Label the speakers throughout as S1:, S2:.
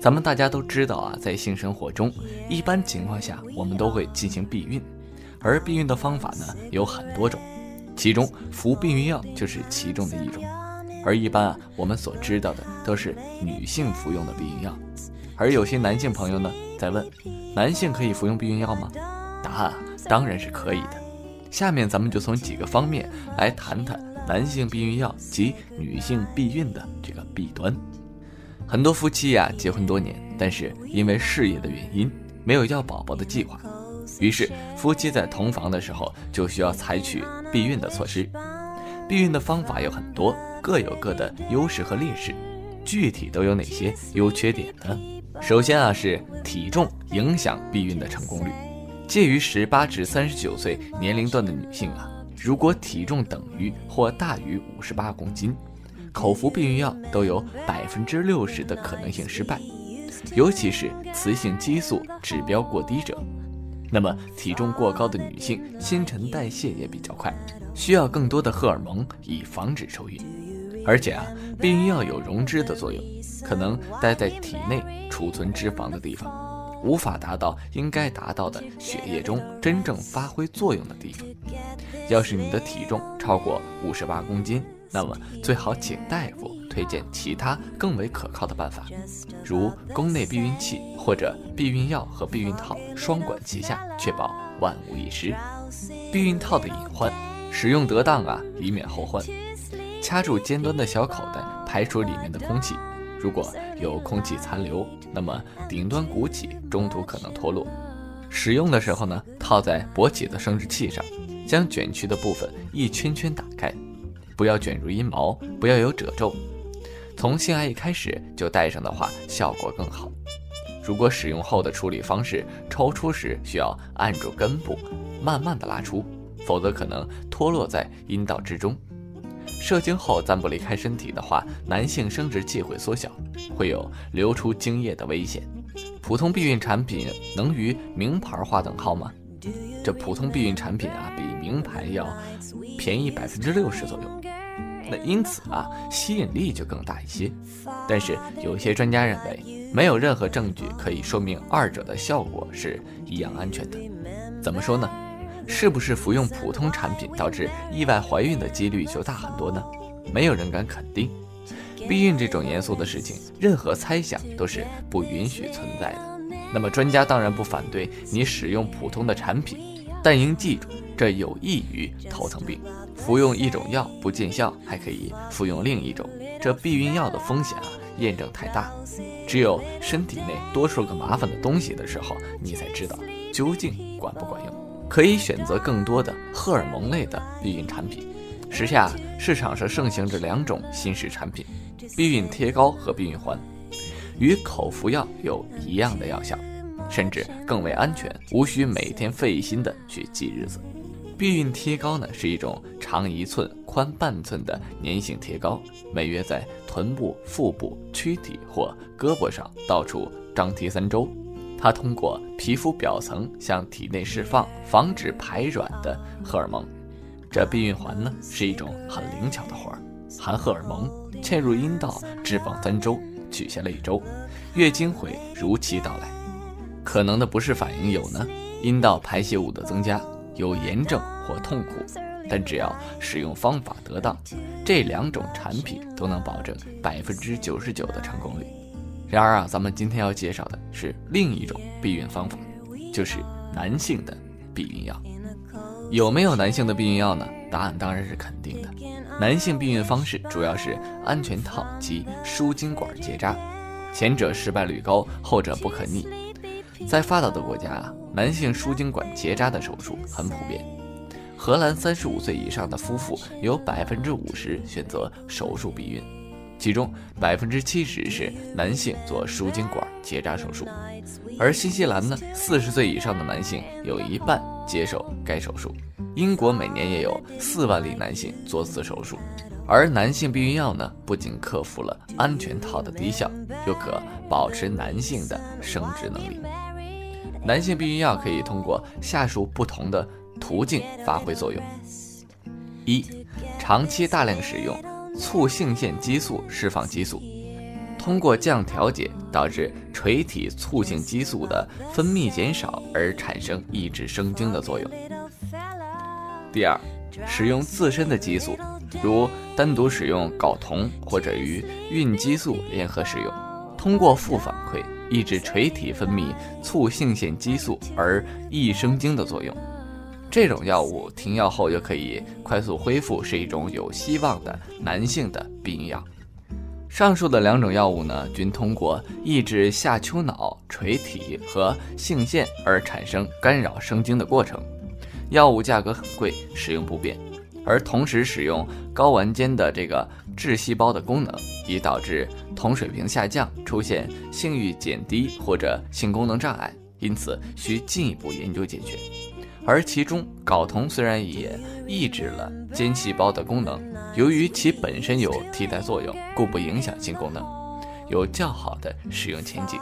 S1: 咱们大家都知道啊，在性生活中，一般情况下我们都会进行避孕，而避孕的方法呢有很多种，其中服避孕药就是其中的一种。而一般啊，我们所知道的都是女性服用的避孕药，而有些男性朋友呢在问，男性可以服用避孕药吗？答案当然是可以的。下面咱们就从几个方面来谈谈男性避孕药及女性避孕的这个弊端。很多夫妻呀，结婚多年，但是因为事业的原因，没有要宝宝的计划，于是夫妻在同房的时候就需要采取避孕的措施。避孕的方法有很多，各有各的优势和劣势，具体都有哪些优缺点呢？首先啊，是体重影响避孕的成功率。介于十八至三十九岁年龄段的女性啊，如果体重等于或大于五十八公斤。口服避孕药都有百分之六十的可能性失败，尤其是雌性激素指标过低者。那么体重过高的女性新陈代谢也比较快，需要更多的荷尔蒙以防止受孕。而且啊，避孕药有溶脂的作用，可能待在体内储存脂肪的地方，无法达到应该达到的血液中真正发挥作用的地方。要是你的体重超过五十八公斤，那么最好请大夫推荐其他更为可靠的办法，如宫内避孕器或者避孕药和避孕套双管齐下，确保万无一失。避孕套的隐患，使用得当啊，以免后患。掐住尖端的小口袋，排除里面的空气。如果有空气残留，那么顶端鼓起，中途可能脱落。使用的时候呢，套在勃起的生殖器上，将卷曲的部分一圈圈打开。不要卷入阴毛，不要有褶皱。从性爱一开始就戴上的话，效果更好。如果使用后的处理方式，抽出时需要按住根部，慢慢的拉出，否则可能脱落在阴道之中。射精后暂不离开身体的话，男性生殖器会缩小，会有流出精液的危险。普通避孕产品能与名牌划等号吗？这普通避孕产品啊，比名牌要便宜百分之六十左右。那因此啊，吸引力就更大一些。但是有些专家认为，没有任何证据可以说明二者的效果是一样安全的。怎么说呢？是不是服用普通产品导致意外怀孕的几率就大很多呢？没有人敢肯定。避孕这种严肃的事情，任何猜想都是不允许存在的。那么专家当然不反对你使用普通的产品，但应记住，这有益于头疼病。服用一种药不见效，还可以服用另一种，这避孕药的风险啊，验证太大。只有身体内多出个麻烦的东西的时候，你才知道究竟管不管用。可以选择更多的荷尔蒙类的避孕产品。时下市场上盛行着两种新式产品：避孕贴膏和避孕环。与口服药有一样的药效，甚至更为安全，无需每天费心的去记日子。避孕贴膏呢，是一种长一寸、宽半寸的粘性贴膏，每月在臀部、腹部、躯体或胳膊上到处张贴三周。它通过皮肤表层向体内释放防止排卵的荷尔蒙。这避孕环呢，是一种很灵巧的环，含荷尔蒙，嵌入阴道，置放三周。取下了一周，月经会如期到来。可能的不适反应有呢，阴道排泄物的增加，有炎症或痛苦。但只要使用方法得当，这两种产品都能保证百分之九十九的成功率。然而啊，咱们今天要介绍的是另一种避孕方法，就是男性的避孕药。有没有男性的避孕药呢？答案当然是肯定的。男性避孕方式主要是安全套及输精管结扎，前者失败率高，后者不可逆。在发达的国家啊，男性输精管结扎的手术很普遍。荷兰三十五岁以上的夫妇有百分之五十选择手术避孕，其中百分之七十是男性做输精管结扎手术，而新西兰呢，四十岁以上的男性有一半接受该手术。英国每年也有四万例男性做此手术。而男性避孕药呢，不仅克服了安全套的低效，又可保持男性的生殖能力。男性避孕药可以通过下述不同的途径发挥作用：一、长期大量使用促性腺激素释放激素，通过降调节导致垂体促性激素的分泌减少而产生抑制生精的作用。第二，使用自身的激素。如单独使用睾酮或者与孕激素联合使用，通过负反馈抑制垂体分泌促性腺激素而抑生精的作用。这种药物停药后又可以快速恢复，是一种有希望的男性的避孕药。上述的两种药物呢，均通过抑制下丘脑垂体和性腺而产生干扰生精的过程。药物价格很贵，使用不便。而同时使用睾丸间的这个致细胞的功能，已导致酮水平下降，出现性欲减低或者性功能障碍，因此需进一步研究解决。而其中睾酮虽然也抑制了间细胞的功能，由于其本身有替代作用，故不影响性功能，有较好的使用前景。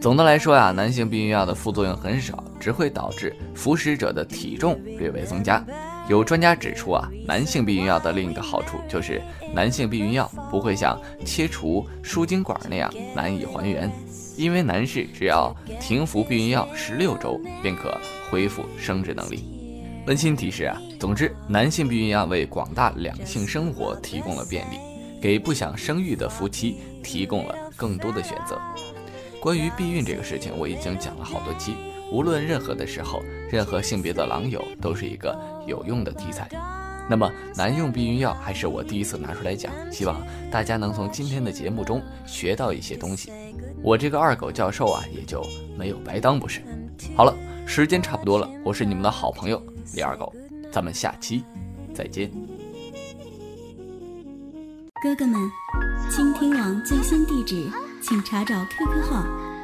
S1: 总的来说呀，男性避孕药的副作用很少，只会导致服食者的体重略微增加。有专家指出啊，男性避孕药的另一个好处就是，男性避孕药不会像切除输精管那样难以还原，因为男士只要停服避孕药十六周便可恢复生殖能力。温馨提示啊，总之，男性避孕药为广大两性生活提供了便利，给不想生育的夫妻提供了更多的选择。关于避孕这个事情，我已经讲了好多期。无论任何的时候，任何性别的狼友都是一个有用的题材。那么，男用避孕药还是我第一次拿出来讲，希望大家能从今天的节目中学到一些东西。我这个二狗教授啊，也就没有白当，不是？好了，时间差不多了，我是你们的好朋友李二狗，咱们下期再见。
S2: 哥哥们，倾听网最新地址，请查找 QQ 号。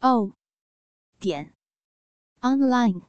S3: 哦，点，online。